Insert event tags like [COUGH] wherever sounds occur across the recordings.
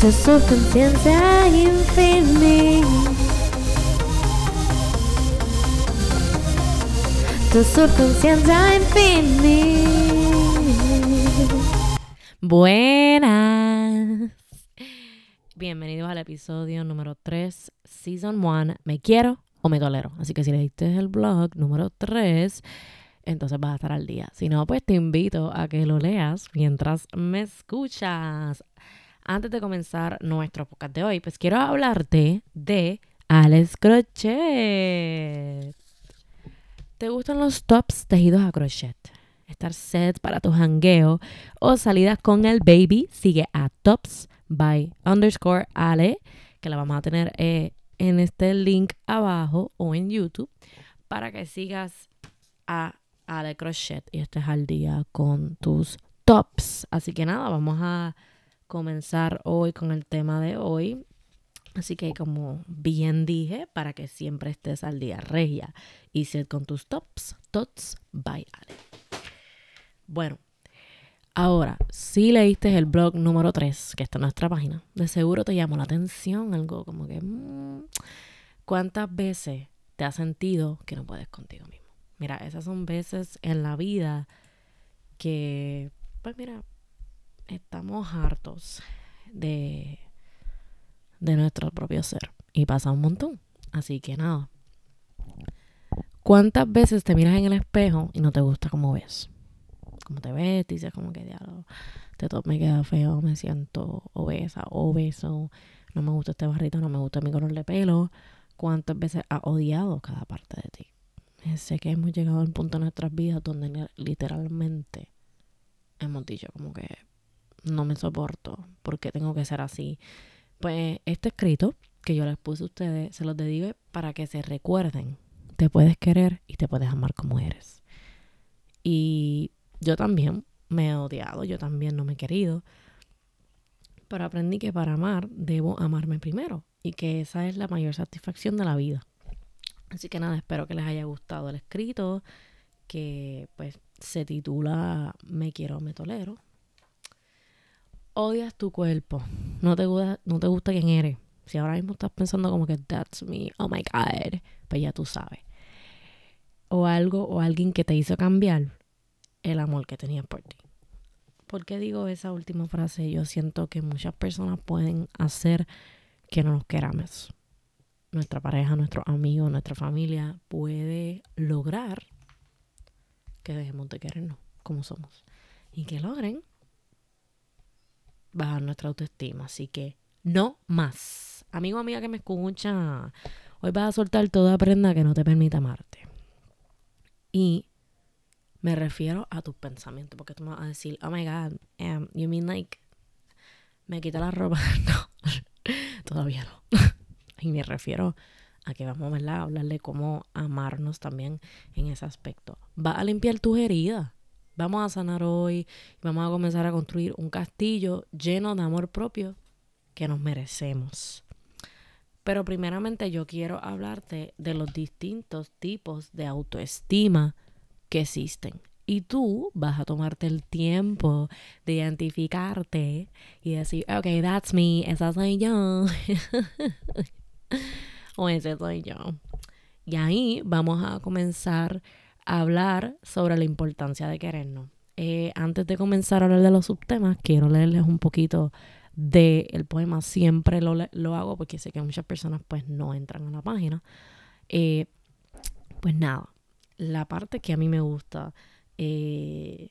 Tu subconsciencia infinita. Tu subconsciencia infinita. Buenas. Bienvenidos al episodio número 3, Season 1. ¿Me quiero o me tolero? Así que si leíste el blog número 3, entonces vas a estar al día. Si no, pues te invito a que lo leas mientras me escuchas. Antes de comenzar nuestro podcast de hoy, pues quiero hablarte de Alex Crochet. ¿Te gustan los tops tejidos a crochet? Estar set para tu jangueo o salidas con el baby, sigue a Tops by underscore Ale, que la vamos a tener eh, en este link abajo o en YouTube, para que sigas a Ale Crochet y estés al día con tus tops. Así que nada, vamos a comenzar hoy con el tema de hoy. Así que como bien dije, para que siempre estés al día, regia y set con tus tops, tots by Ale. Bueno, ahora, si leíste el blog número 3, que está en nuestra página, de seguro te llamó la atención algo como que, mm, ¿cuántas veces te has sentido que no puedes contigo mismo? Mira, esas son veces en la vida que, pues mira, estamos hartos de, de nuestro propio ser. Y pasa un montón. Así que nada. ¿Cuántas veces te miras en el espejo y no te gusta cómo ves? Cómo te ves, dices como que diablo, este top me queda feo, me siento obesa, obeso, no me gusta este barrito, no me gusta mi color de pelo. ¿Cuántas veces has odiado cada parte de ti? Sé que hemos llegado al punto de nuestras vidas donde literalmente hemos dicho como que no me soporto, porque tengo que ser así. Pues este escrito que yo les puse a ustedes, se los dedico para que se recuerden. Te puedes querer y te puedes amar como eres. Y yo también me he odiado, yo también no me he querido. Pero aprendí que para amar debo amarme primero y que esa es la mayor satisfacción de la vida. Así que nada, espero que les haya gustado el escrito, que pues se titula Me quiero, me tolero. Odias tu cuerpo, no te, gusta, no te gusta quién eres. Si ahora mismo estás pensando como que that's me, oh my god, pues ya tú sabes. O algo o alguien que te hizo cambiar el amor que tenías por ti. ¿Por qué digo esa última frase? Yo siento que muchas personas pueden hacer que no nos queramos nuestra pareja, nuestro amigo, nuestra familia puede lograr que dejemos de querernos como somos y que logren bajar nuestra autoestima. Así que no más. Amigo, amiga que me escucha, hoy vas a soltar toda prenda que no te permita amarte. Y me refiero a tus pensamientos, porque tú me vas a decir, oh my god, um, you mean like, me quita la ropa. [LAUGHS] no, [LAUGHS] todavía no. [LAUGHS] Y me refiero a que vamos a hablar de cómo amarnos también en ese aspecto. Va a limpiar tus heridas. Vamos a sanar hoy. Vamos a comenzar a construir un castillo lleno de amor propio que nos merecemos. Pero primeramente yo quiero hablarte de los distintos tipos de autoestima que existen. Y tú vas a tomarte el tiempo de identificarte y decir, ok, that's me, esa soy yo. [LAUGHS] o ese soy yo. Y ahí vamos a comenzar hablar sobre la importancia de querernos. Eh, antes de comenzar a hablar de los subtemas, quiero leerles un poquito del poema. Siempre lo, lo, hago porque sé que muchas personas pues no entran a la página. Eh, pues nada, la parte que a mí me gusta eh,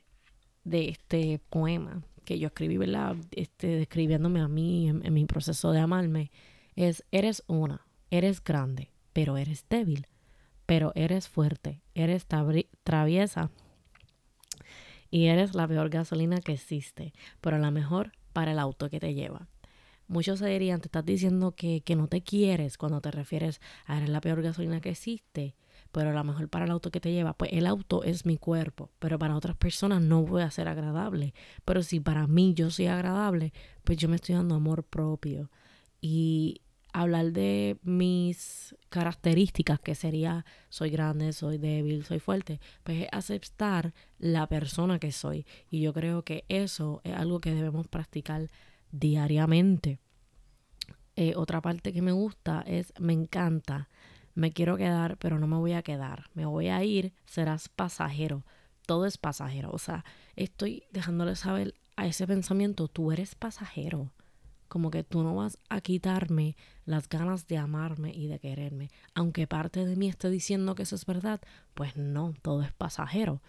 de este poema que yo escribí, ¿verdad? Este, describiéndome a mí en mi proceso de amarme, es, eres una, eres grande, pero eres débil, pero eres fuerte, eres traviesa y eres la peor gasolina que existe, pero la mejor para el auto que te lleva. Muchos se dirían, te estás diciendo que, que no te quieres cuando te refieres a eres la peor gasolina que existe, pero la mejor para el auto que te lleva. Pues el auto es mi cuerpo, pero para otras personas no voy a ser agradable. Pero si para mí yo soy agradable, pues yo me estoy dando amor propio. Y hablar de mis características, que sería soy grande, soy débil, soy fuerte, pues es aceptar la persona que soy. Y yo creo que eso es algo que debemos practicar diariamente. eh, otra parte que me gusta es, me encanta, me quiero quedar, pero no me voy a quedar, me voy a ir, serás pasajero, todo es pasajero, o sea, estoy dejándole saber a ese pensamiento, tú eres pasajero, como que tú no vas a quitarme las ganas de amarme y de quererme, aunque parte de mí esté diciendo que eso es verdad, pues no, todo es pasajero.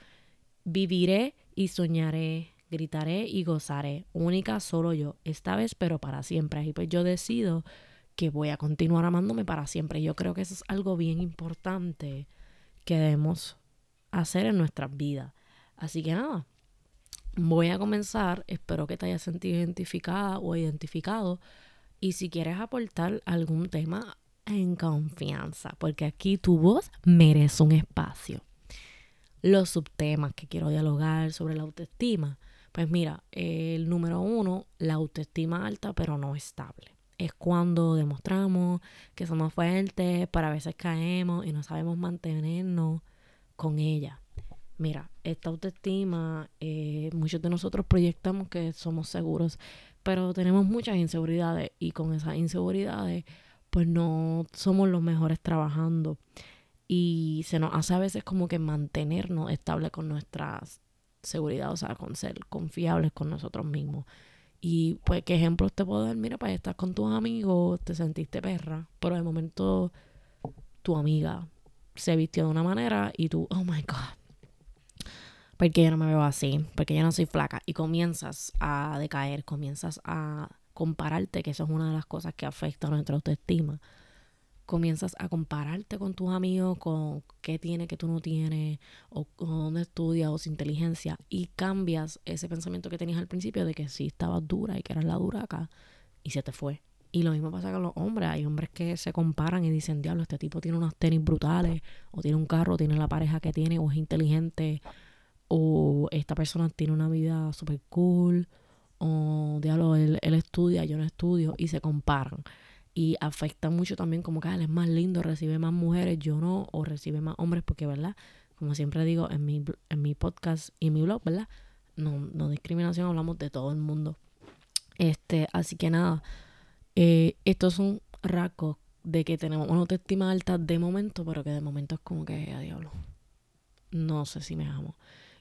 Viviré y soñaré, gritaré y gozaré, única solo yo, esta vez pero para siempre. Y pues yo decido que voy a continuar amándome para siempre. Yo creo que eso es algo bien importante que debemos hacer en nuestras vidas. Así que nada, voy a comenzar, espero que te hayas sentido identificada o identificado. Y si quieres aportar algún tema en confianza, porque aquí tu voz merece un espacio. Los subtemas que quiero dialogar sobre la autoestima pues mira, el número uno, la autoestima alta pero no estable. Es cuando demostramos que somos fuertes, pero a veces caemos y no sabemos mantenernos con ella. Mira, esta autoestima, eh, muchos de nosotros proyectamos que somos seguros, pero tenemos muchas inseguridades y con esas inseguridades pues no somos los mejores trabajando y se nos hace a veces como que mantenernos estables con nuestras seguridad, o sea, con ser confiables con nosotros mismos. Y pues, ¿qué ejemplos te puedo dar? Mira, pues estás con tus amigos, te sentiste perra, pero de momento tu amiga se vistió de una manera y tú, oh my God, porque yo no me veo así, porque yo no soy flaca. Y comienzas a decaer, comienzas a compararte, que eso es una de las cosas que afecta a nuestra autoestima comienzas a compararte con tus amigos, con qué tiene que tú no tienes, o, dónde estudias, o su inteligencia, y cambias ese pensamiento que tenías al principio de que sí estabas dura y que eras la dura acá, y se te fue. Y lo mismo pasa con los hombres. Hay hombres que se comparan y dicen, diablo, este tipo tiene unos tenis brutales, o tiene un carro, tiene la pareja que tiene, o es inteligente, o esta persona tiene una vida súper cool, o diablo, él, estudia, yo no estudio, y se comparan y afecta mucho también como que ah, él es más lindo, recibe más mujeres, yo no, o recibe más hombres, porque, ¿verdad? Como siempre digo en mi, en mi podcast y mi blog, ¿verdad? No, no discriminación, hablamos de todo el mundo. Este, así que nada, eh, estos son rasgos de que tenemos una autoestima alta de momento, pero que de momento es como que, a diablo, no sé si me amo.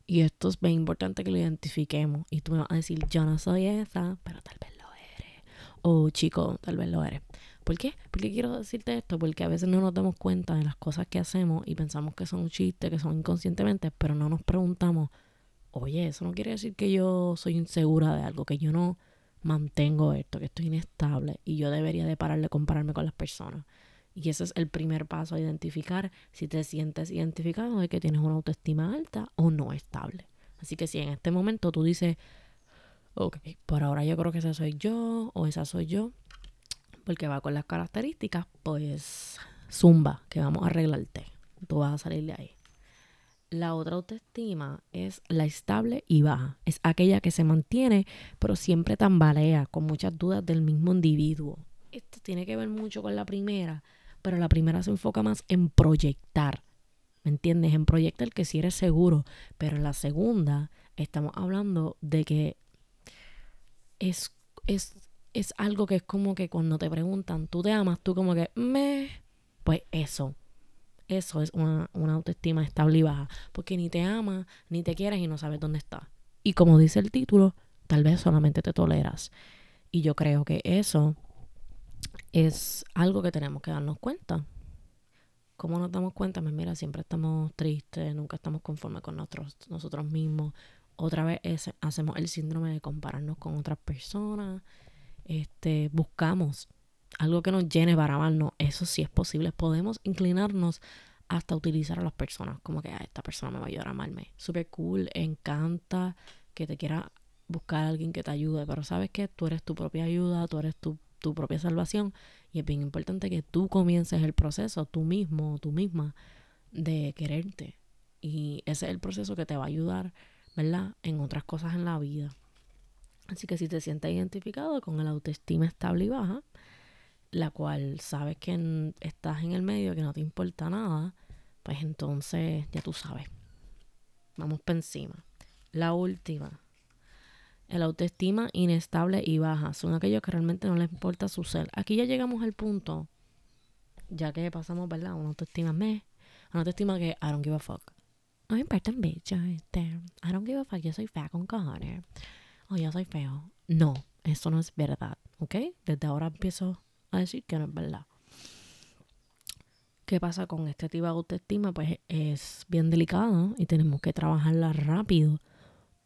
Y esto es bien importante que lo identifiquemos. Y tú me vas a decir, yo no soy esa, pero tal vez lo eres. O chico, tal vez lo eres. ¿Por qué? Porque quiero decirte esto, porque a veces no nos damos cuenta de las cosas que hacemos y pensamos que son un chiste, que son inconscientemente, pero no nos preguntamos, oye, eso no quiere decir que yo soy insegura de algo, que yo no mantengo esto, que estoy inestable y yo debería de parar de compararme con las personas. Y ese es el primer paso a identificar si te sientes identificado de que tienes una autoestima alta o no estable. Así que si en este momento tú dices, ok, por ahora yo creo que esa soy yo o esa soy yo, porque va con las características, pues zumba, que vamos a arreglarte. Tú vas a salir de ahí. La otra autoestima es la estable y baja. Es aquella que se mantiene, pero siempre tambalea, con muchas dudas del mismo individuo. Esto tiene que ver mucho con la primera, pero la primera se enfoca más en proyectar. ¿Me entiendes? En proyectar que si eres seguro. Pero la segunda estamos hablando de que es, es es algo que es como que cuando te preguntan, ¿tú te amas? Tú como que, me, pues eso. Eso es una, autoestima estable y baja. Porque ni te amas, ni te quieres y no sabes dónde estás. Y como dice el título, tal vez solamente te toleras. Y yo creo que eso es algo que tenemos que darnos cuenta. ¿Cómo nos damos cuenta? Pues mira, siempre estamos tristes, nunca estamos conformes con nosotros, nosotros mismos. Otra vez hacemos el síndrome de compararnos con otras personas este, buscamos algo que nos llene para amarnos, eso sí es posible. Podemos inclinarnos hasta utilizar a las personas, como que esta persona me va a ayudar a amarme. Súper cool, encanta que te quiera buscar a alguien que te ayude, pero sabes que tú eres tu propia ayuda, tú eres tu, tu propia salvación y es bien importante que tú comiences el proceso, tú mismo, tú misma, de quererte. Y ese es el proceso que te va a ayudar, ¿verdad? En otras cosas en la vida. Así que si te sientes identificado con el autoestima estable y baja, la cual sabes que estás en el medio, que no te importa nada, pues entonces ya tú sabes. Vamos por encima. La última. El autoestima inestable y baja son aquellos que realmente no les importa su ser. Aquí ya llegamos al punto, ya que pasamos, ¿verdad? Una autoestima me, una autoestima que I don't give a fuck. No me importa un bicho, este. I don't give a fuck, yo soy fea con cojones. O yo soy feo. No, eso no es verdad, ¿ok? Desde ahora empiezo a decir que no es verdad. ¿Qué pasa con este tipo de autoestima? Pues es bien delicado y tenemos que trabajarla rápido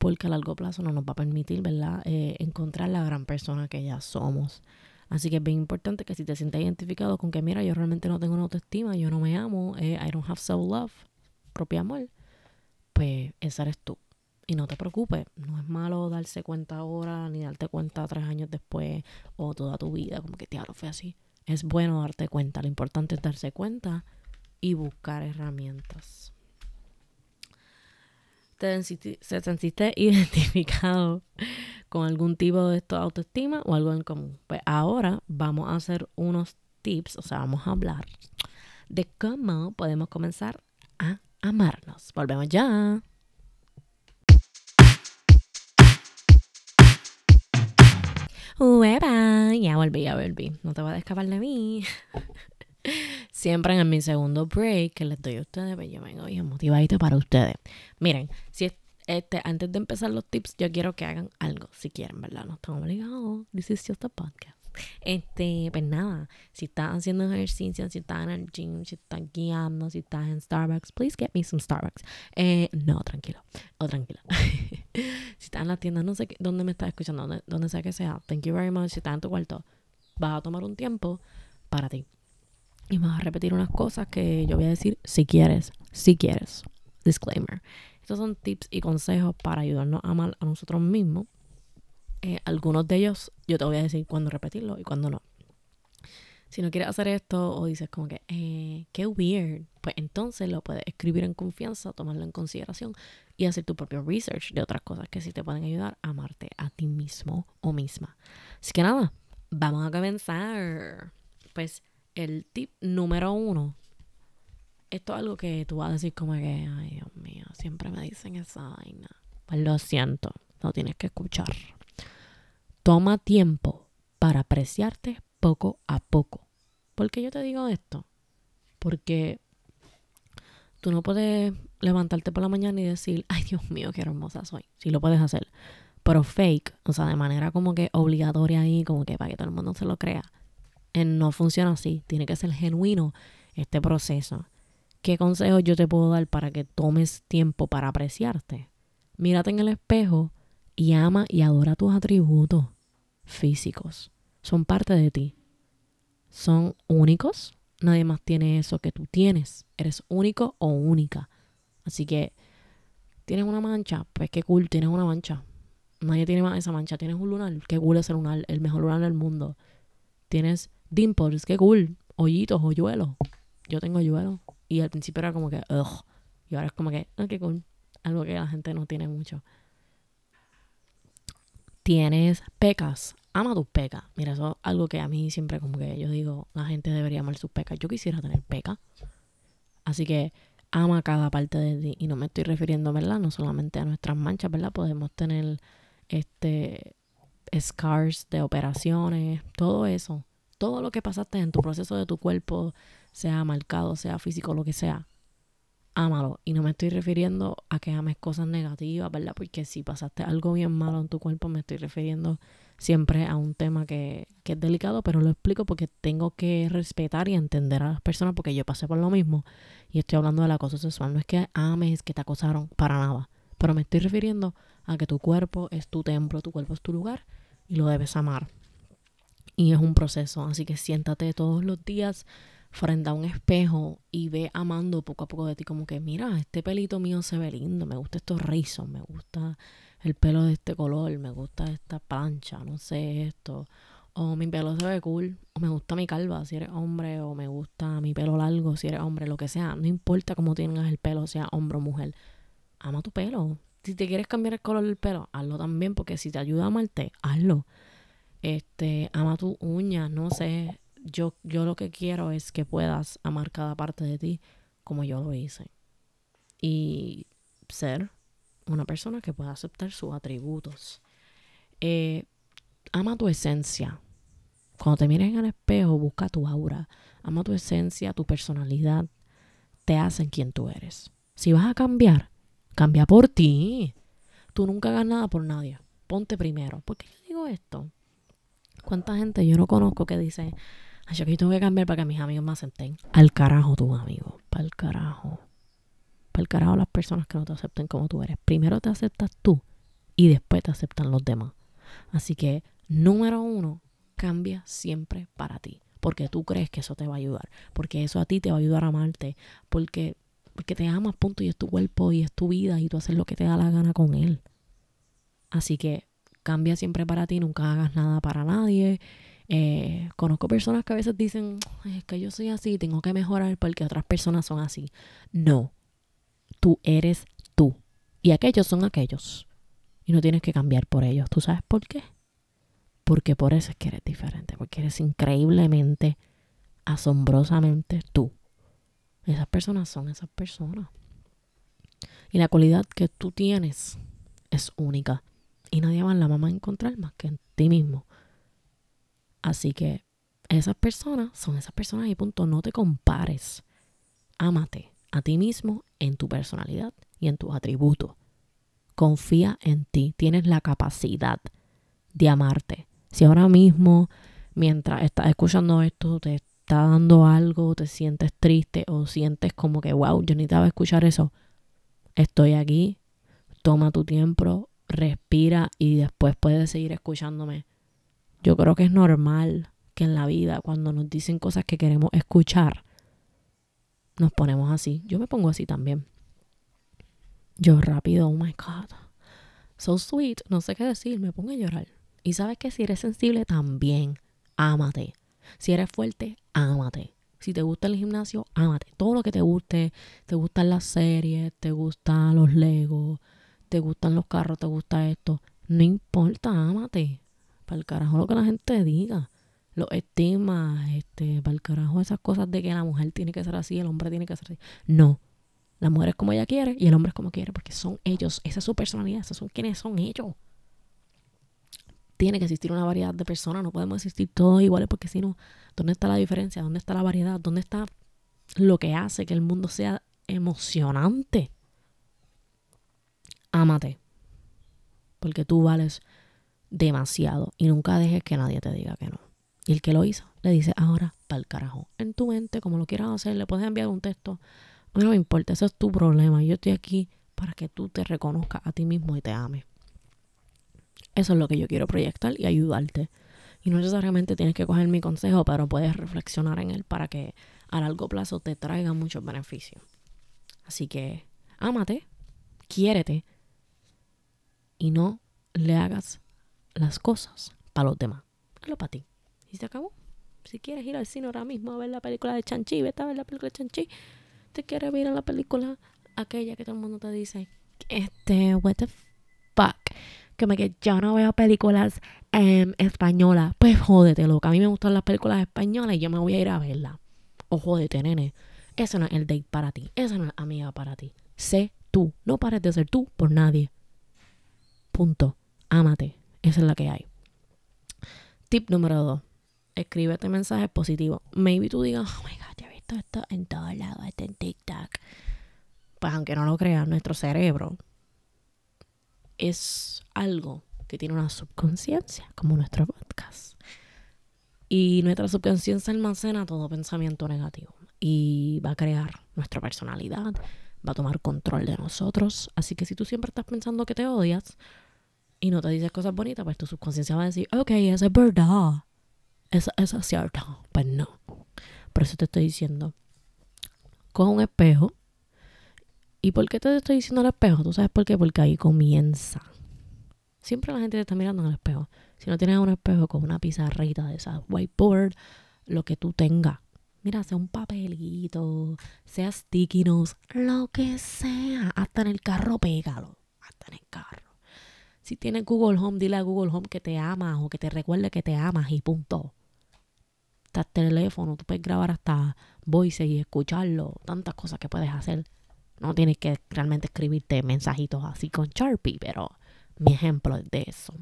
porque a largo plazo no nos va a permitir, ¿verdad?, eh, encontrar la gran persona que ya somos. Así que es bien importante que si te sientes identificado con que, mira, yo realmente no tengo una autoestima, yo no me amo, eh, I don't have self-love, propio amor, pues esa eres tú. Y no te preocupes, no es malo darse cuenta ahora, ni darte cuenta tres años después o toda tu vida, como que, lo fue así. Es bueno darte cuenta, lo importante es darse cuenta y buscar herramientas te, se sentiste [LAUGHS] identificado con algún tipo de esto autoestima o algo en común. Pues ahora vamos a hacer unos tips, o sea, vamos a hablar de cómo podemos comenzar a amarnos. Volvemos ya. Uepa, ya volví, ya volví. No te voy a escapar de mí. [LAUGHS] siempre en mi segundo break que les doy a ustedes, pues yo vengo bien motivadito para ustedes. Miren, si este, antes de empezar los tips, yo quiero que hagan algo, si quieren, ¿verdad? No están obligados. This is just a podcast. Este, pues nada, si estás haciendo ejercicio, si estás en el gym, si estás guiando, si estás en Starbucks, please get me some Starbucks. Eh, no, tranquilo, o tranquila. [LAUGHS] si estás en la tienda, no sé dónde me estás escuchando, donde sea que sea, thank you very much. Si estás en tu cuarto, vas a tomar un tiempo para ti y me vas a repetir unas cosas que yo voy a decir si quieres, si quieres. Disclaimer. Estos son tips y consejos para ayudarnos a amar a nosotros mismos. Eh, algunos de ellos yo te voy a decir cuándo repetirlo y cuándo no. Si no quieres hacer esto o dices como que, eh, qué weird, pues entonces lo puedes escribir en confianza, tomarlo en consideración y hacer tu propio research de otras cosas que sí te pueden ayudar a amarte a ti mismo o misma. Así que nada, vamos a comenzar. Pues el tip número uno. Esto es algo que tú vas a decir como que, ay Dios mío, siempre me dicen esa vaina. Pues lo siento, no tienes que escuchar. Toma tiempo para apreciarte poco a poco. ¿Por qué yo te digo esto? Porque tú no puedes levantarte por la mañana y decir, ay Dios mío, qué hermosa soy. Sí lo puedes hacer. Pero fake, o sea, de manera como que obligatoria ahí, como que para que todo el mundo se lo crea no funciona así. Tiene que ser genuino este proceso. ¿Qué consejos yo te puedo dar para que tomes tiempo para apreciarte? Mírate en el espejo y ama y adora tus atributos físicos. Son parte de ti. Son únicos. Nadie más tiene eso que tú tienes. Eres único o única. Así que, ¿tienes una mancha? Pues qué cool, tienes una mancha. Nadie tiene más esa mancha. Tienes un lunar. Qué cool es el lunar. El mejor lunar del mundo. Tienes dimples, qué cool. Hoyitos, hoyuelos. Yo tengo hoyuelos. Y al principio era como que, ugh. Y ahora es como que, oh, qué cool. Algo que la gente no tiene mucho. Tienes pecas. Ama tus pecas. Mira, eso es algo que a mí siempre como que yo digo, la gente debería amar sus pecas. Yo quisiera tener pecas. Así que ama cada parte de ti. Y no me estoy refiriendo, ¿verdad? No solamente a nuestras manchas, ¿verdad? Podemos tener este scars de operaciones, todo eso todo lo que pasaste en tu proceso de tu cuerpo, sea marcado, sea físico, lo que sea, ámalo. Y no me estoy refiriendo a que ames cosas negativas, ¿verdad? Porque si pasaste algo bien malo en tu cuerpo, me estoy refiriendo siempre a un tema que, que es delicado, pero lo explico porque tengo que respetar y entender a las personas porque yo pasé por lo mismo y estoy hablando del acoso sexual. No es que ames que te acosaron, para nada. Pero me estoy refiriendo a que tu cuerpo es tu templo, tu cuerpo es tu lugar y lo debes amar. Y es un proceso, así que siéntate todos los días frente a un espejo y ve amando poco a poco de ti como que mira, este pelito mío se ve lindo, me gusta estos rizos, me gusta el pelo de este color, me gusta esta plancha, no sé esto, o mi pelo se ve cool, o me gusta mi calva si eres hombre, o me gusta mi pelo largo si eres hombre, lo que sea, no importa cómo tengas el pelo, sea hombre o mujer, ama tu pelo. Si te quieres cambiar el color del pelo, hazlo también, porque si te ayuda a amarte, hazlo este, ama tu uña, no sé, yo, yo lo que quiero es que puedas amar cada parte de ti como yo lo hice. Y ser una persona que pueda aceptar sus atributos. Eh, ama tu esencia. Cuando te mires en el espejo, busca tu aura. Ama tu esencia, tu personalidad. Te hacen quien tú eres. Si vas a cambiar, cambia por ti. Tú nunca hagas nada por nadie. Ponte primero. ¿Por qué yo digo esto? ¿Cuánta gente yo no conozco que dice, ay, yo aquí tengo que cambiar para que mis amigos me acepten? Al carajo tus amigos. Para el carajo. Para el carajo las personas que no te acepten como tú eres. Primero te aceptas tú y después te aceptan los demás. Así que, número uno, cambia siempre para ti. Porque tú crees que eso te va a ayudar. Porque eso a ti te va a ayudar a amarte. Porque, porque te amas, punto. Y es tu cuerpo y es tu vida. Y tú haces lo que te da la gana con él. Así que cambia siempre para ti. Nunca hagas nada para nadie. Eh, conozco personas que a veces dicen, es que yo soy así, tengo que mejorar porque otras personas son así. No, tú eres tú. Y aquellos son aquellos. Y no tienes que cambiar por ellos. ¿Tú sabes por qué? Porque por eso es que eres diferente. Porque eres increíblemente, asombrosamente tú. Esas personas son esas personas. Y la cualidad que tú tienes es única. Y nadie más la va a encontrar más que en ti mismo. Así que esas personas son esas personas y punto. No te compares. Ámate a ti mismo en tu personalidad y en tus atributos. Confía en ti. Tienes la capacidad de amarte. Si ahora mismo, mientras estás escuchando esto, te está dando algo, te sientes triste o sientes como que, wow, yo necesitaba escuchar eso, estoy aquí, toma tu tiempo, respira y después puedes seguir escuchándome. Yo creo que es normal que en la vida, cuando nos dicen cosas que queremos escuchar, nos ponemos así. Yo me pongo así también. Yo rápido, oh my God. So sweet, no sé qué decir, me pongo a llorar. Y sabes que si eres sensible también, ámate. Si eres fuerte, ámate. Si te gusta el gimnasio, ámate. Todo lo que te guste, te gustan las series, te gustan los legos, te gustan los carros, te gusta esto. No importa, ámate. Para el carajo lo que la gente diga. Los estigmas, este, para el carajo esas cosas de que la mujer tiene que ser así, el hombre tiene que ser así. No. La mujer es como ella quiere y el hombre es como quiere, porque son ellos, esa es su personalidad, esos son quienes son ellos. Tiene que existir una variedad de personas, no podemos existir todos iguales, porque si no, ¿dónde está la diferencia? ¿Dónde está la variedad? ¿Dónde está lo que hace que el mundo sea emocionante? Ámate, porque tú vales demasiado y nunca dejes que nadie te diga que no. Y el que lo hizo le dice ahora para el carajo. En tu mente, como lo quieras hacer, le puedes enviar un texto no me importa, eso es tu problema. Yo estoy aquí para que tú te reconozcas a ti mismo y te ames. Eso es lo que yo quiero proyectar y ayudarte. Y no necesariamente tienes que coger mi consejo, pero puedes reflexionar en él para que a largo plazo te traiga muchos beneficios. Así que ámate, quiérete y no le hagas las cosas para los demás. Hazlo para ti. Y se acabó. Si quieres ir al cine ahora mismo a ver la película de Chanchi, vete a ver la película de Chanchi te quieres ver a la película aquella que todo el mundo te dice, este, what the fuck, que me que yo no veo películas españolas, pues jódete, loca, a mí me gustan las películas españolas y yo me voy a ir a verla. O jódete, nene, ese no es el date para ti, esa no es amiga para ti. Sé tú, no pares de ser tú por nadie. Punto. Ámate, esa es la que hay. Tip número dos. Escríbete mensajes positivos. Maybe tú digas, oh my god, esto en todos lados, está en TikTok. Pues aunque no lo creas, nuestro cerebro es algo que tiene una subconsciencia, como nuestro podcast. Y nuestra subconsciencia almacena todo pensamiento negativo y va a crear nuestra personalidad, va a tomar control de nosotros. Así que si tú siempre estás pensando que te odias y no te dices cosas bonitas, pues tu subconsciencia va a decir, ok, eso es verdad. Eso, eso es cierto. Pues no. Por eso te estoy diciendo, coge un espejo. ¿Y por qué te estoy diciendo el espejo? ¿Tú sabes por qué? Porque ahí comienza. Siempre la gente te está mirando en el espejo. Si no tienes un espejo con una pizarrita de esa whiteboard, lo que tú tengas. Mira, sea un papelito, sea sticky lo que sea. Hasta en el carro, pégalo. Hasta en el carro. Si tienes Google Home, dile a Google Home que te amas o que te recuerde que te amas y punto hasta teléfono, tú puedes grabar hasta voice y escucharlo, tantas cosas que puedes hacer. No tienes que realmente escribirte mensajitos así con Sharpie, pero mi ejemplo es de eso.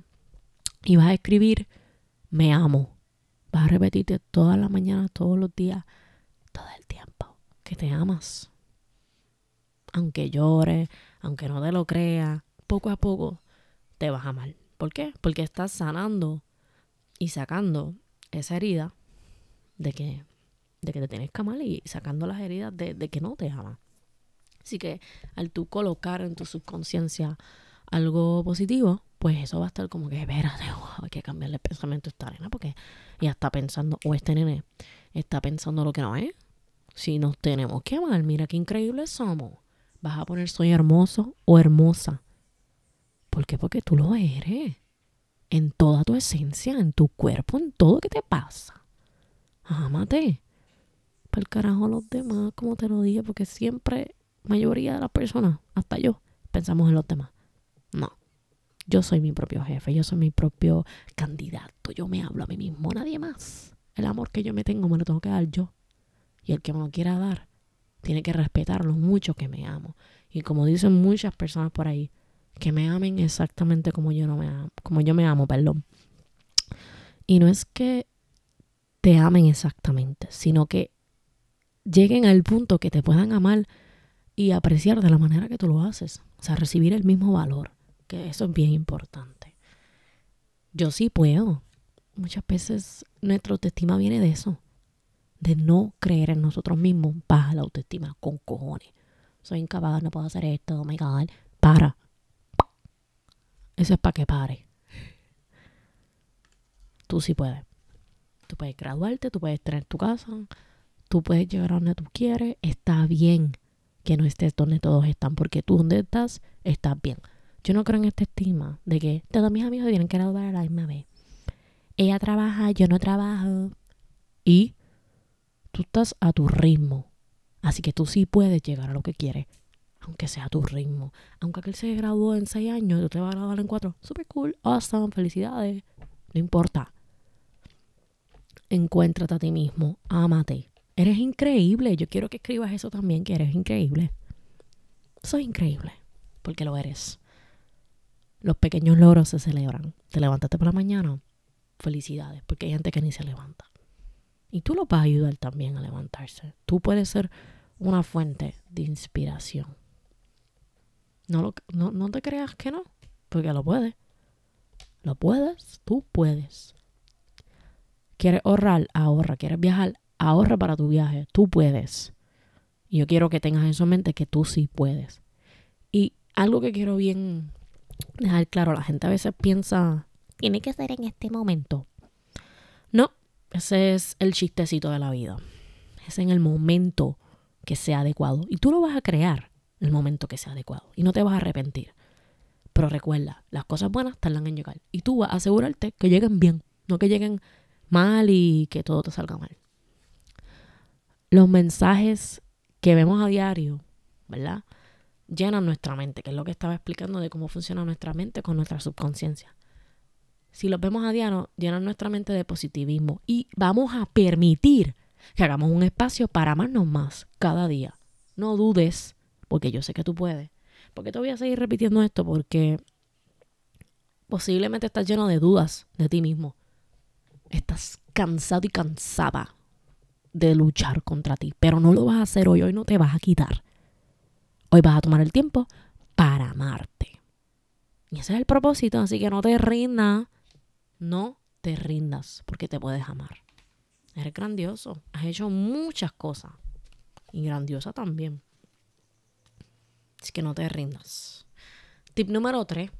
y vas a escribir, me amo. Vas a repetirte todas las mañanas, todos los días, todo el tiempo, que te amas. Aunque llores, aunque no te lo creas, poco a poco te vas a amar. ¿Por qué? Porque estás sanando y sacando esa herida de que, de que te tienes que amar y sacando las heridas de, que no te amas. Así que al tú colocar en tu subconsciencia algo positivo, pues eso va a estar como que, espérate, hay que cambiarle el pensamiento a esta nena porque ya está pensando, o este nene está pensando lo que no es. Si nos tenemos que amar, mira qué increíbles somos. Vas a poner soy hermoso o hermosa. ¿Por qué? Porque tú lo eres. En toda tu esencia, en tu cuerpo, en todo que te pasa. Ámate. Para el carajo los demás, como te lo dije, porque siempre, mayoría de las personas, hasta yo, pensamos en los demás. No. Yo soy mi propio jefe, yo soy mi propio candidato, yo me hablo a mí mismo, nadie más. El amor que yo me tengo me lo tengo que dar yo. Y el que me lo quiera dar, tiene que respetar lo mucho que me amo. Y como dicen muchas personas por ahí, que me amen exactamente como yo no me amo, como yo me amo, perdón. Y no es que te amen exactamente, sino que lleguen al punto que te puedan amar y apreciar de la manera que tú lo haces. O sea, recibir el mismo valor que eso es bien importante. Yo sí puedo. Muchas veces nuestra autoestima viene de eso, de no creer en nosotros mismos, baja la autoestima con cojones. Soy incapaz, no puedo hacer esto, oh my. Para. Eso es para que pare. Tú sí puedes. Tú puedes graduarte, tú puedes tener tu casa, tú puedes llegar a donde tú quieres. Está bien que no estés donde todos están, porque tú donde estás, estás bien. Yo no creo en esta estima de que todos mis amigos tienen que graduar a la misma vez. Ella trabaja, yo no trabajo. Y tú estás a tu ritmo. Así que tú sí puedes llegar a lo que quieres, aunque sea tu ritmo. Aunque aquel se graduó en seis años tú te vas a graduar en cuatro. Super cool, awesome, felicidades. No importa. Encuéntrate a ti mismo, ámate. Eres increíble. Yo quiero que escribas eso también, que eres increíble. Soy increíble, porque lo eres. Los pequeños logros se celebran. Te levantaste por la mañana, felicidades, porque hay gente que ni se levanta. Y tú lo vas a ayudar también a levantarse. Tú puedes ser una fuente de inspiración. No, no, no te creas que no, porque lo puedes. Lo puedes, tú puedes. ¿Quieres ahorrar? Ahorra. ¿Quieres viajar? Ahorra para tu viaje. Tú puedes. Yo quiero que tengas eso en mente que tú sí puedes. Y algo que quiero bien dejar claro, la gente a veces piensa, tiene que ser en este momento. No, ese es el chistecito de la vida. Es en el momento que sea adecuado. Y tú lo vas a crear el momento que sea adecuado. Y no te vas a arrepentir. Pero recuerda, las cosas buenas tardan en llegar. Y tú vas a asegurarte que lleguen bien, no que lleguen mal y que todo te salga mal. Los mensajes que vemos a diario, ¿verdad? llenan nuestra mente, que es lo que estaba explicando de cómo funciona nuestra mente con nuestra subconsciencia. Si los vemos a diario, llenan nuestra mente de positivismo y vamos a permitir que hagamos un espacio para amarnos más cada día. No dudes, porque yo sé que tú puedes. Porque te voy a seguir repitiendo esto? Porque posiblemente estás lleno de dudas de ti mismo. Estás cansado y cansada de luchar contra ti, pero no lo vas a hacer hoy, hoy no te vas a quitar. Hoy vas a tomar el tiempo para amarte. Y ese es el propósito, así que no te rindas. No te rindas porque te puedes amar. Eres grandioso. Has hecho muchas cosas. Y grandiosa también. Que no te rindas. Tip número 3.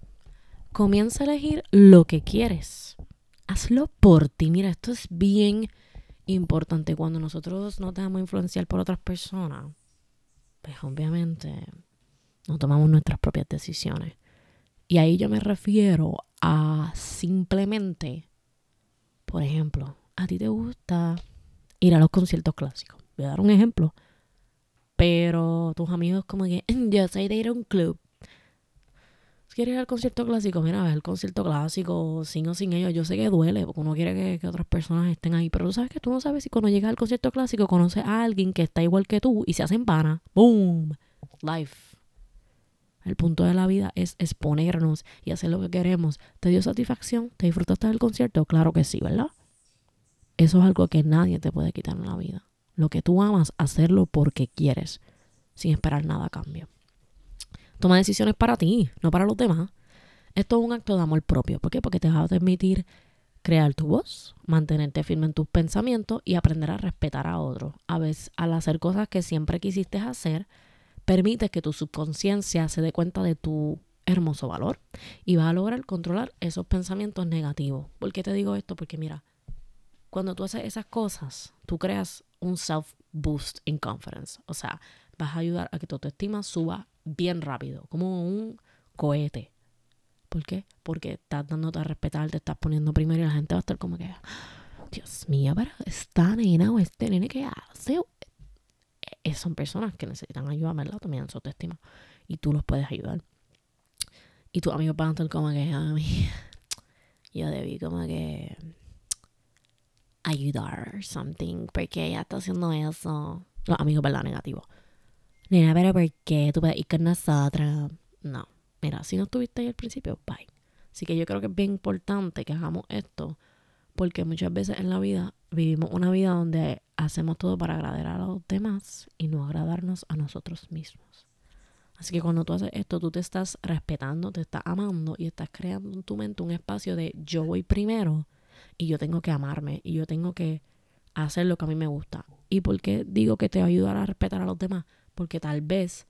Comienza a elegir lo que quieres. Hazlo por ti. Mira, esto es bien importante. Cuando nosotros nos dejamos influenciar por otras personas, pues obviamente no tomamos nuestras propias decisiones. Y ahí yo me refiero a simplemente, por ejemplo, a ti te gusta ir a los conciertos clásicos. Voy a dar un ejemplo. Pero tus amigos como que, yo soy de ir a un club quieres ir al concierto clásico, mira, ver el concierto clásico, sin o sin ellos, yo sé que duele, porque uno quiere que, otras personas estén ahí, pero tú sabes que tú no sabes si cuando llegas al concierto clásico conoces a alguien que está igual que tú y se hacen pana. ¡Boom! Life. El punto de la vida es exponernos y hacer lo que queremos. ¿Te dio satisfacción? ¿Te disfrutaste del concierto? Claro que sí, ¿verdad? Eso es algo que nadie te puede quitar en la vida. Lo que tú amas, hacerlo porque quieres, sin esperar nada a cambio. Toma decisiones para ti, no para los demás. Esto es un acto de amor propio. ¿Por qué? Porque te va a permitir crear tu voz, mantenerte firme en tus pensamientos y aprender a respetar a otros. A veces, al hacer cosas que siempre quisiste hacer, permite que tu subconsciencia se dé cuenta de tu hermoso valor y vas a lograr controlar esos pensamientos negativos. ¿Por qué te digo esto? Porque mira, cuando tú haces esas cosas, tú creas un self-boost in confidence. O sea, vas a ayudar a que tu autoestima suba bien rápido, como un cohete. ¿Por qué? Porque estás dándote a respetar, te estás poniendo primero y la gente va a estar como que, Dios mío, pero esta nena o este nene que hace. Eh, son personas que necesitan ayuda, ¿verdad? También en su autoestima. Y tú los puedes ayudar. Y tus amigos van a estar como que, mí, yo debí como que ayudar something, porque ella está haciendo eso. Los amigos, ¿verdad? Negativos. Nena, pero ¿por qué tú puedes ir con nosotros? No. Mira, si no estuviste ahí al principio, bye. Así que yo creo que es bien importante que hagamos esto, porque muchas veces en la vida vivimos una vida donde hacemos todo para agradar a los demás y no agradarnos a nosotros mismos. Así que cuando tú haces esto, tú te estás respetando, te estás amando y estás creando en tu mente un espacio de yo voy primero y yo tengo que amarme y yo tengo que hacer lo que a mí me gusta. ¿Y por qué digo que te va a ayudar a respetar a los demás? Porque tal vez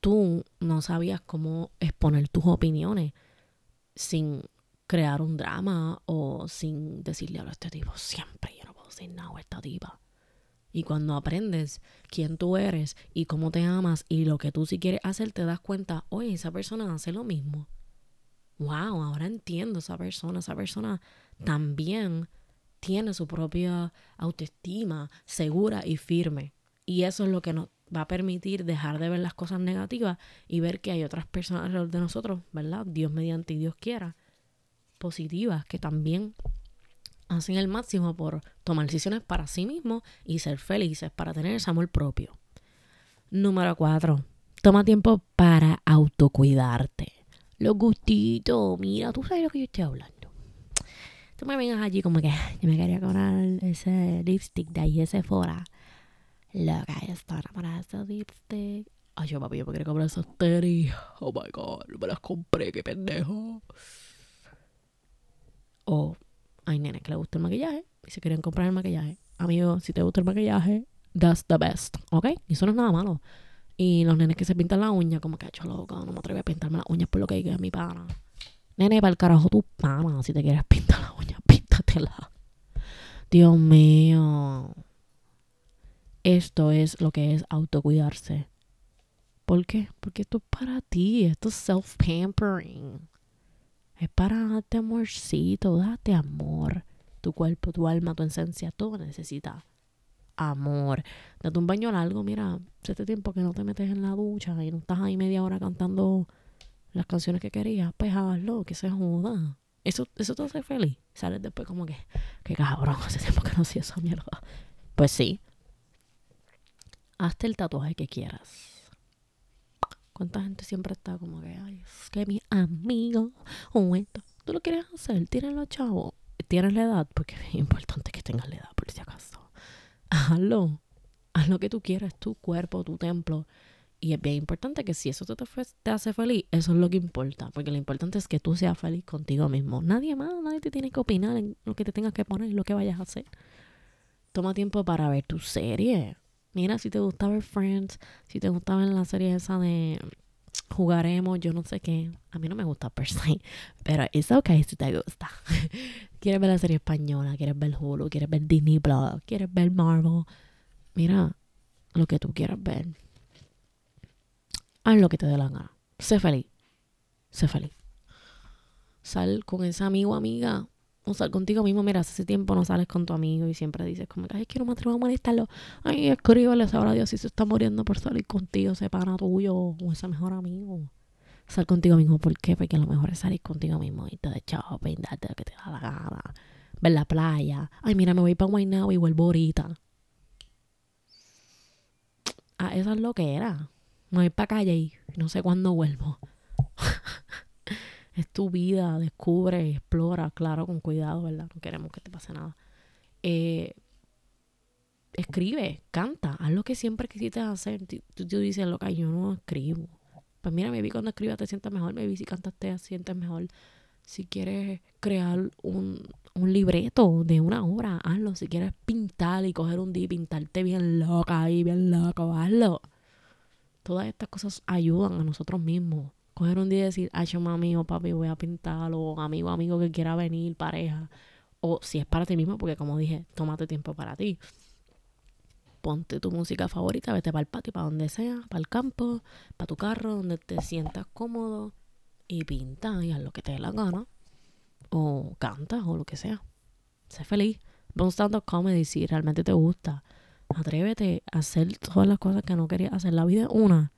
tú no sabías cómo exponer tus opiniones sin crear un drama o sin decirle a este tipo siempre yo no puedo decir nada a esta tipa. Y cuando aprendes quién tú eres y cómo te amas y lo que tú sí quieres hacer, te das cuenta, oye, esa persona hace lo mismo. Wow, ahora entiendo esa persona. Esa persona también tiene su propia autoestima segura y firme. Y eso es lo que nos va a permitir dejar de ver las cosas negativas y ver que hay otras personas alrededor de nosotros, ¿verdad? Dios mediante y Dios quiera, positivas, que también hacen el máximo por tomar decisiones para sí mismos y ser felices, para tener ese amor propio. Número cuatro, toma tiempo para autocuidarte. Los gustitos, mira, tú sabes lo que yo estoy hablando. Tú me vengas allí como que yo me quería comprar ese lipstick de ahí, ese fora Loca, yo estoy enamorada de ese lipstick. Ay, yo papi, yo me quería comprar esos tenis. Oh my god, me las compré, qué pendejo. O hay nenes que les gusta el maquillaje y se quieren comprar el maquillaje. Amigo, si te gusta el maquillaje, that's the best, ¿ok? Y eso no es nada malo. Y los nenes que se pintan la uña, como que hecho loco, no me atrevo a pintarme las uñas por lo que diga mi pana. Nene, para el carajo tu pana, si te quieres pintar la uña, [LAUGHS] píntatela. Dios mío. Esto es lo que es autocuidarse. ¿Por qué? Porque esto es para ti, esto es self-pampering. Es para darte amorcito, date amor. Tu cuerpo, tu alma, tu esencia, todo necesita amor. Date un baño largo, mira, este tiempo que no te metes en la ducha y no estás ahí media hora cantando las canciones que querías, pues hazlo, que se joda. Eso, eso te hace feliz. Sales después como que, que cabrón, [LAUGHS] hace tiempo que no hacía esa mierda. Pues sí, hazte el tatuaje que quieras. ¿Cuánta gente siempre está como que, ay, es que mi amigo, o esto? ¿Tú lo quieres hacer? Tienes los chavos. Tienes la edad, porque es importante que tengas la edad, por si acaso. Hazlo. Haz lo que tú quieras, tu cuerpo, tu templo. Y es bien importante que si eso te, te, hace feliz, eso es lo que importa. Porque lo importante es que tú seas feliz contigo mismo. Nadie más, nadie te tiene que opinar en lo que te tengas que poner, lo que vayas a hacer. Toma tiempo para ver tu serie. Mira, si te gusta ver Friends, si te gusta ver la serie esa de jugaremos, yo no sé qué. A mí no me gusta per se, [LAUGHS] pero es ok si te gusta. [LAUGHS] quieres ver la serie española, quieres ver Hulu, quieres ver Disney Plus, quieres ver Marvel. Mira, lo que tú quieras ver. Haz lo que te dé la gana. Sé feliz. Sé feliz. Sal con ese amigo o amiga o sea, contigo mismo, mira, hace tiempo no sales con tu amigo y siempre dices como, ay, quiero me atrevo a molestarlo. Ay, escríbele, sabrá Dios si se está muriendo por salir contigo, ese pana tuyo o ese mejor amigo. Sal contigo mismo, ¿por qué? Porque lo mejor es salir contigo mismo y te de shopping, darte lo que te da la gana. Ver la playa. Ay, mira, me voy para Guaynabo y vuelvo ahorita. Ah, eso es lo que era. Me voy para calle y No sé cuándo vuelvo. [LAUGHS] es tu vida, descubre, explora, claro, con cuidado, ¿verdad? No queremos que te pase nada. Eh, escribe, canta, haz lo que siempre quisiste hacer. Tú, tú dices, lo que yo no escribo. Pues mira, me vi cuando escribas te sientes mejor, me vi si cantas te sientes mejor. Si quieres crear un, un libreto de una obra, hazlo. Si quieres pintar y coger un día y pintarte bien loca y bien loco, hazlo. Todas estas cosas ayudan a nosotros mismos. Coger un día y decir, ay, yo mami o papi, voy a pintar, o amigo, amigo que quiera venir, pareja. O si es para ti mismo, porque como dije, tómate tiempo para ti. Ponte tu música favorita, vete para el patio, para donde sea, para el campo, para tu carro, donde te sientas cómodo y pinta y haz lo que te dé la gana. O canta o lo que sea. Sé feliz. Ve un stand-up comedy si realmente te gusta. Atrévete a hacer todas las cosas que no querías hacer. La vida es una.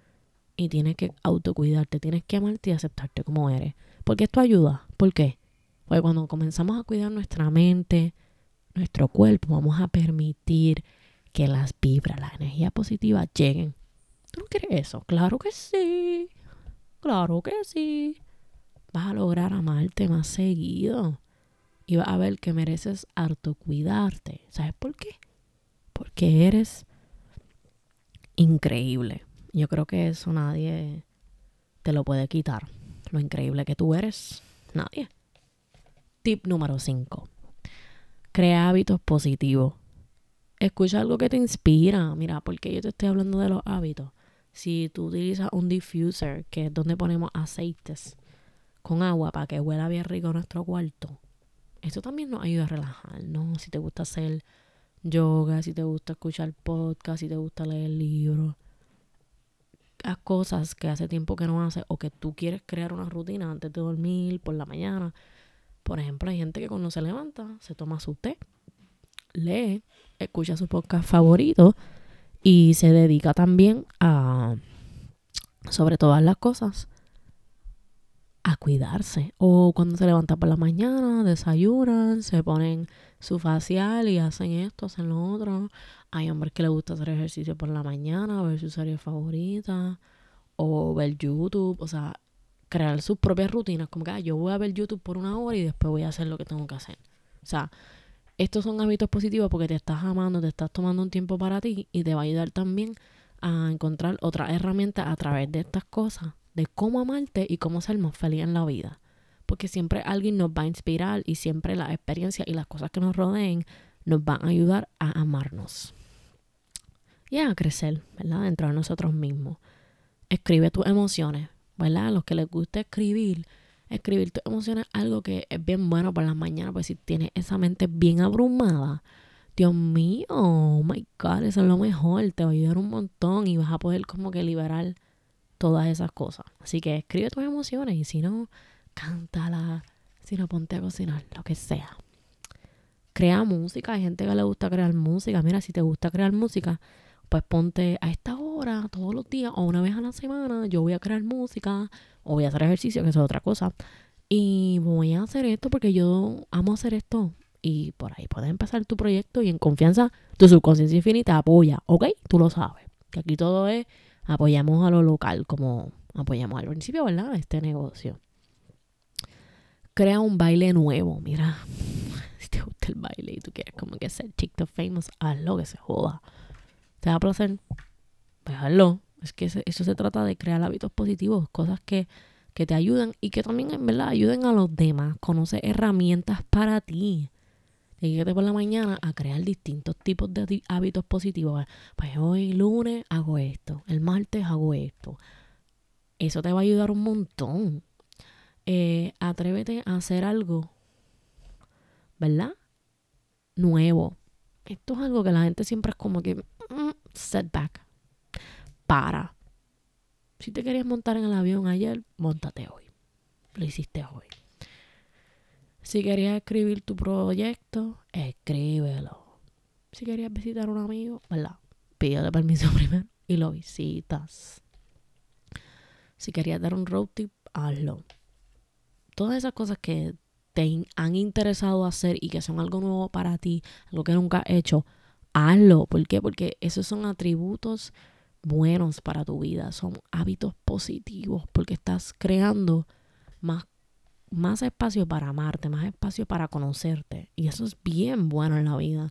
Y tienes que autocuidarte, tienes que amarte y aceptarte como eres. Porque esto ayuda. ¿Por qué? Porque cuando comenzamos a cuidar nuestra mente, nuestro cuerpo, vamos a permitir que las vibras, la energía positiva lleguen. ¿Tú no quieres eso? Claro que sí. Claro que sí. Vas a lograr amarte más seguido. Y vas a ver que mereces harto cuidarte. ¿Sabes por qué? Porque eres increíble. Yo creo que eso nadie te lo puede quitar. Lo increíble que tú eres, nadie. Tip número 5. Crea hábitos positivos. Escucha algo que te inspira. Mira, porque yo te estoy hablando de los hábitos. Si tú utilizas un diffuser, que es donde ponemos aceites con agua para que huela bien rico nuestro cuarto, esto también nos ayuda a relajar, ¿no? Si te gusta hacer yoga, si te gusta escuchar podcast, si te gusta leer libros, haz cosas que hace tiempo que no haces o que tú quieres crear una rutina antes de dormir, por la mañana. Por ejemplo, hay gente que cuando se levanta se toma su té, lee, escucha su podcast favorito y se dedica también a, sobre todas las cosas, a cuidarse. O cuando se levanta por la mañana, desayunan, se ponen su facial y hacen esto, hacen lo otro. Hay hombres que les gusta hacer ejercicio por la mañana, ver su serie favorita o ver YouTube, o sea, crear sus propias rutinas, como que ah, yo voy a ver YouTube por una hora y después voy a hacer lo que tengo que hacer. O sea, estos son hábitos positivos porque te estás amando, te estás tomando un tiempo para ti y te va a ayudar también a encontrar otras herramientas a través de estas cosas, de cómo amarte y cómo ser más feliz en la vida. Porque siempre alguien nos va a inspirar y siempre las experiencias y las cosas que nos rodeen nos van a ayudar a amarnos y a crecer, ¿verdad? Dentro de nosotros mismos. Escribe tus emociones, ¿verdad? A los que les gusta escribir, escribir tus emociones es algo que es bien bueno para las mañanas, pues si tienes esa mente bien abrumada, Dios mío, oh my God, eso es lo mejor, te va a ayudar un montón y vas a poder como que liberar todas esas cosas. Así que escribe tus emociones y si no, cántala, si no, ponte a cocinar, lo que sea. Crea música, hay gente que le gusta crear música. Mira, si te gusta crear música, pues ponte a esta hora, todos los días o una vez a la semana, yo voy a crear música o voy a hacer ejercicio, que eso es otra cosa. Y voy a hacer esto porque yo amo hacer esto. Y por ahí puedes empezar tu proyecto y en confianza tu subconsciencia infinita apoya, ¿ok? Tú lo sabes. Que aquí todo es apoyamos a lo local como apoyamos al principio, ¿verdad? Este negocio. Crea un baile nuevo. Mira, [LAUGHS] si te gusta el baile y tú quieres como que ser TikTok famous, hazlo que se joda. ¿Te da placer? Pues hazlo. Es que eso se trata de crear hábitos positivos, cosas que, que te ayudan y que también en verdad ayuden a los demás. Conoce herramientas para ti. Dedícate por la mañana a crear distintos tipos de hábitos positivos. Pues hoy lunes hago esto, el martes hago esto. Eso te va a ayudar un montón. Eh, atrévete a hacer algo, ¿verdad? Nuevo. Esto es algo que la gente siempre es como que mm, setback. Para. Si te querías montar en el avión ayer, montate hoy. Lo hiciste hoy. Si querías escribir tu proyecto, escríbelo. Si querías visitar a un amigo, ¿verdad? Pídele permiso [LAUGHS] primero y lo visitas. Si querías dar un road trip, hazlo. Todas esas cosas que te han interesado hacer y que son algo nuevo para ti, algo que nunca has hecho, hazlo. ¿Por qué? Porque esos son atributos buenos para tu vida, son hábitos positivos, porque estás creando más, más espacio para amarte, más espacio para conocerte. Y eso es bien bueno en la vida.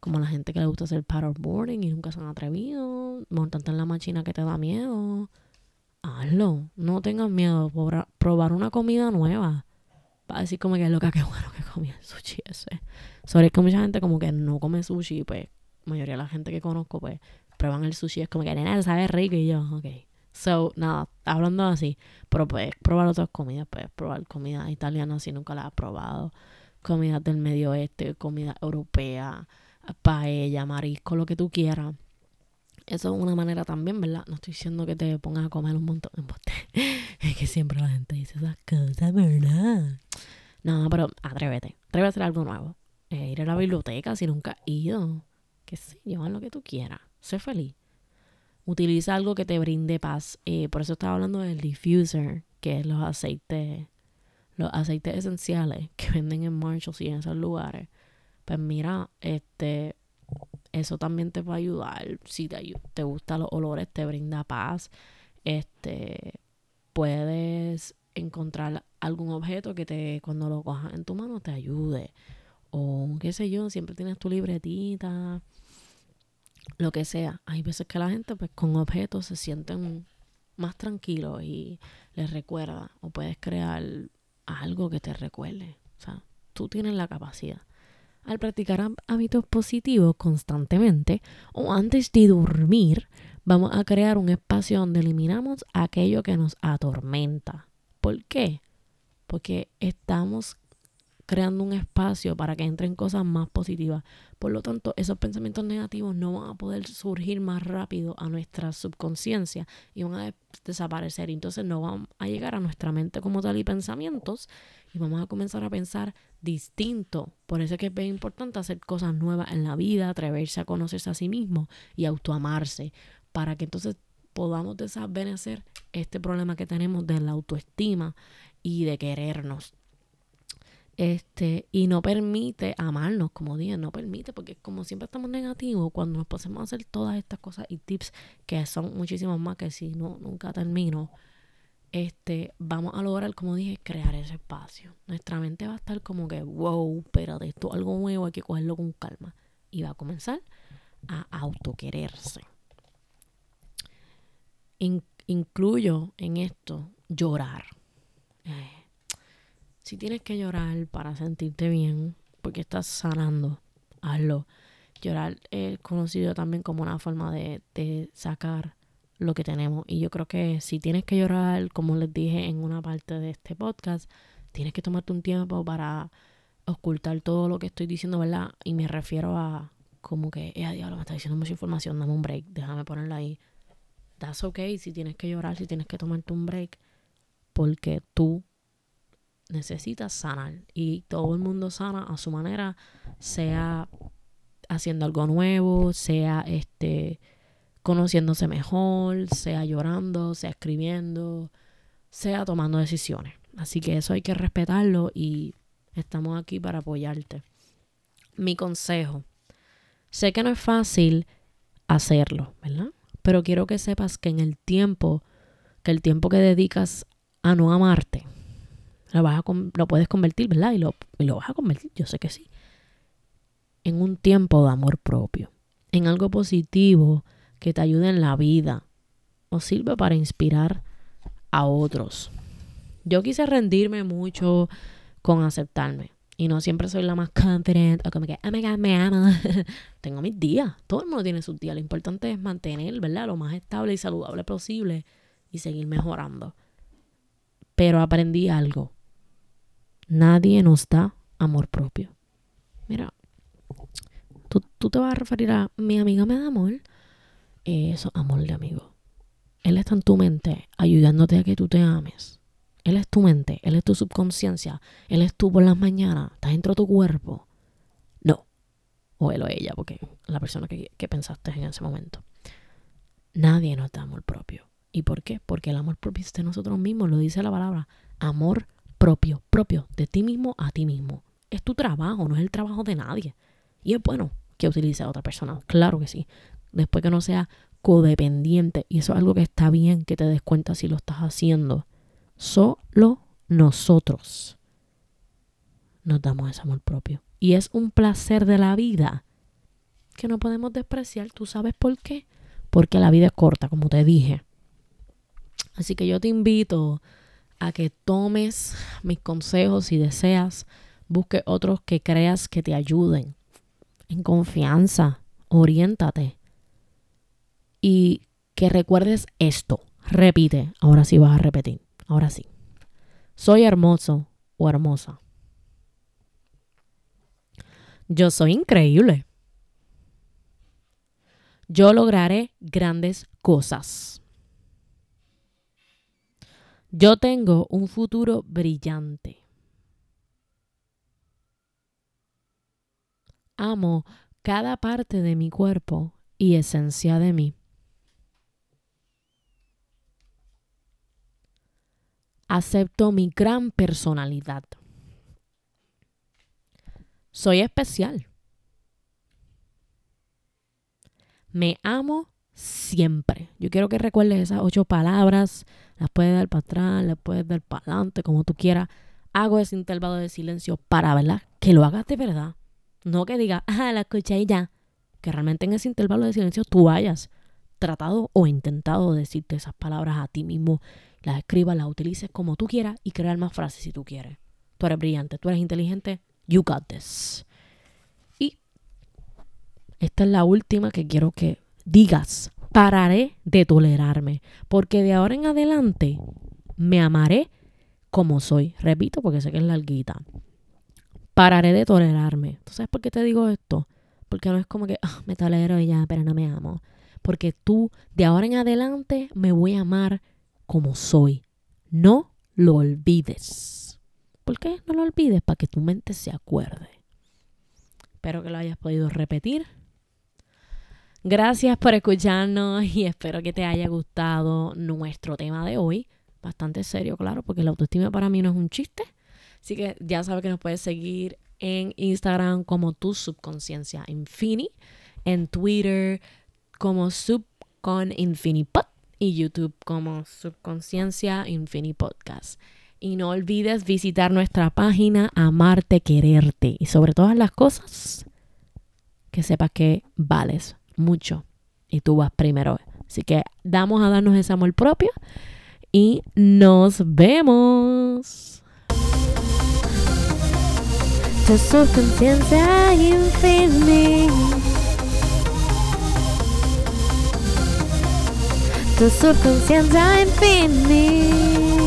Como la gente que le gusta hacer paddleboarding y nunca se han atrevido, montarte en la máquina que te da miedo. Hazlo, no tengas miedo, probar una comida nueva. Va a decir como que loca, [LAUGHS] que bueno que comí el sushi ese. Sobre que mucha gente como que no come sushi, pues mayoría de la gente que conozco, pues prueban el sushi, es como que, nena, sabe rico. Y yo, ok. So, nada, hablando así, pero puedes probar otras comidas, puedes probar comida italiana si nunca la has probado, comida del medio oeste, comida europea, paella, marisco, lo que tú quieras. Eso es una manera también, ¿verdad? No estoy diciendo que te pongas a comer un montón de [LAUGHS] Es que siempre la gente dice esas cosas, ¿verdad? No, pero atrévete. Atrévete a hacer algo nuevo. Eh, ir a la biblioteca si nunca has ido. Que sé yo, lo que tú quieras. Sé feliz. Utiliza algo que te brinde paz. Eh, por eso estaba hablando del diffuser, que es los aceites, los aceites esenciales que venden en Marshalls y en esos lugares. Pues mira, este, eso también te va a ayudar. Si te, te gustan los olores, te brinda paz. Este, puedes encontrar algún objeto que te, cuando lo cojas en tu mano, te ayude. O qué sé yo, siempre tienes tu libretita lo que sea. Hay veces que la gente pues con objetos se sienten más tranquilos y les recuerda o puedes crear algo que te recuerde. O sea, tú tienes la capacidad. Al practicar hábitos positivos constantemente o antes de dormir, vamos a crear un espacio donde eliminamos aquello que nos atormenta. ¿Por qué? Porque estamos creando un espacio para que entren cosas más positivas. Por lo tanto, esos pensamientos negativos no van a poder surgir más rápido a nuestra subconsciencia y van a desaparecer. Entonces no van a llegar a nuestra mente como tal y pensamientos y vamos a comenzar a pensar distinto. Por eso es que es bien importante hacer cosas nuevas en la vida, atreverse a conocerse a sí mismo y autoamarse para que entonces podamos desaparecer este problema que tenemos de la autoestima y de querernos este, y no permite amarnos, como dije, no permite, porque como siempre estamos negativos, cuando nos podemos hacer todas estas cosas y tips, que son muchísimos más que si no, nunca termino, este, vamos a lograr, como dije, crear ese espacio. Nuestra mente va a estar como que, wow, pero de esto algo nuevo, hay que cogerlo con calma. Y va a comenzar a autoquererse. incluyo en esto llorar. Eh, si tienes que llorar para sentirte bien, porque estás sanando, hazlo. Llorar es conocido también como una forma de, de sacar lo que tenemos. Y yo creo que si tienes que llorar, como les dije en una parte de este podcast, tienes que tomarte un tiempo para ocultar todo lo que estoy diciendo, ¿verdad? Y me refiero a como que, eh, diablo, me está diciendo mucha información, dame un break, déjame ponerla ahí. That's okay si tienes que llorar, si tienes que tomarte un break, porque tú necesitas sanar y todo el mundo sana a su manera, sea haciendo algo nuevo, sea este conociéndose mejor, sea llorando, sea escribiendo, sea tomando decisiones. Así que eso hay que respetarlo y estamos aquí para apoyarte. Mi consejo, sé que no es fácil hacerlo, ¿verdad? Pero quiero que sepas que en el tiempo, que el tiempo que dedicas a no amarte, lo, vas a, lo puedes convertir, ¿verdad? Y lo, y lo vas a convertir, yo sé que sí. En un tiempo de amor propio. En algo positivo que te ayude en la vida. O sirve para inspirar a otros. Yo quise rendirme mucho con aceptarme. Y no siempre soy la más confident o que, oh my me amo. [LAUGHS] Tengo mis días. Todo el mundo tiene sus días. Lo importante es mantener, ¿verdad? Lo más estable y saludable posible y seguir mejorando. Pero aprendí algo. Nadie nos da amor propio. Mira, tú, te vas a referir a mi amiga me da amor. Eso, amor de amigo. Él está en tu mente ayudándote a que tú te ames. Él es tu mente, él es tu subconsciencia, él es tú por las mañanas, está dentro de tu cuerpo. No. O él o ella, porque la persona que, que pensaste en ese momento. Nadie nos da amor propio. ¿Y por qué? Porque el amor propio es de nosotros mismos, lo dice la palabra. Amor propio, propio, de ti mismo a ti mismo. Es tu trabajo, no es el trabajo de nadie. Y es bueno que utilice a otra persona, claro que sí. Después que no sea codependiente. Y eso es algo que está bien que te des cuenta si lo estás haciendo. Solo nosotros nos damos ese amor propio. Y es un placer de la vida que no podemos despreciar. ¿Tú sabes por qué? Porque la vida es corta, como te dije. Así que yo te invito a que tomes mis consejos si deseas. Busque otros que creas que te ayuden. En confianza, oriéntate. Y que recuerdes esto. Repite. Ahora sí vas a repetir. Ahora sí. Soy hermoso o hermosa. Yo soy increíble. Yo lograré grandes cosas. Yo tengo un futuro brillante. Amo cada parte de mi cuerpo y esencia de mí. Acepto mi gran personalidad. Soy especial. Me amo siempre. Yo quiero que recuerdes esas ocho palabras. Las puedes dar para atrás, las puedes dar para adelante, como tú quieras. Hago ese intervalo de silencio para, ¿verdad? Que lo hagas de verdad. No que diga, ah, la escuché y ya. Que realmente en ese intervalo de silencio tú hayas tratado o intentado decirte esas palabras a ti mismo. Las escribas, las utilices como tú quieras y crear más frases si tú quieres. Tú eres brillante, tú eres inteligente. You got this. Y esta es la última que quiero que digas, pararé de tolerarme, porque de ahora en adelante me amaré como soy. Repito, porque sé que es larguita. Pararé de tolerarme. ¿Tú sabes por qué te digo esto? Porque no es como que ah, me tolero y ya, pero no me amo. Porque tú, de ahora en adelante, me voy a amar como soy. No lo olvides. ¿Por qué no lo olvides? Para que tu mente se acuerde. Espero que lo hayas podido repetir Gracias por escucharnos y espero que te haya gustado nuestro tema de hoy. Bastante serio, claro, porque la autoestima para mí no es un chiste. Así que ya sabes que nos puedes seguir en Instagram como tu subconsciencia infini, en Twitter como subconinfinipod y YouTube como subconsciencia infini podcast. Y no olvides visitar nuestra página Amarte Quererte y sobre todas las cosas que sepas que vales mucho y tú vas primero. Así que damos a darnos ese amor propio y nos vemos. Tu subconsciencia infinita. Tu subconsciencia infinita.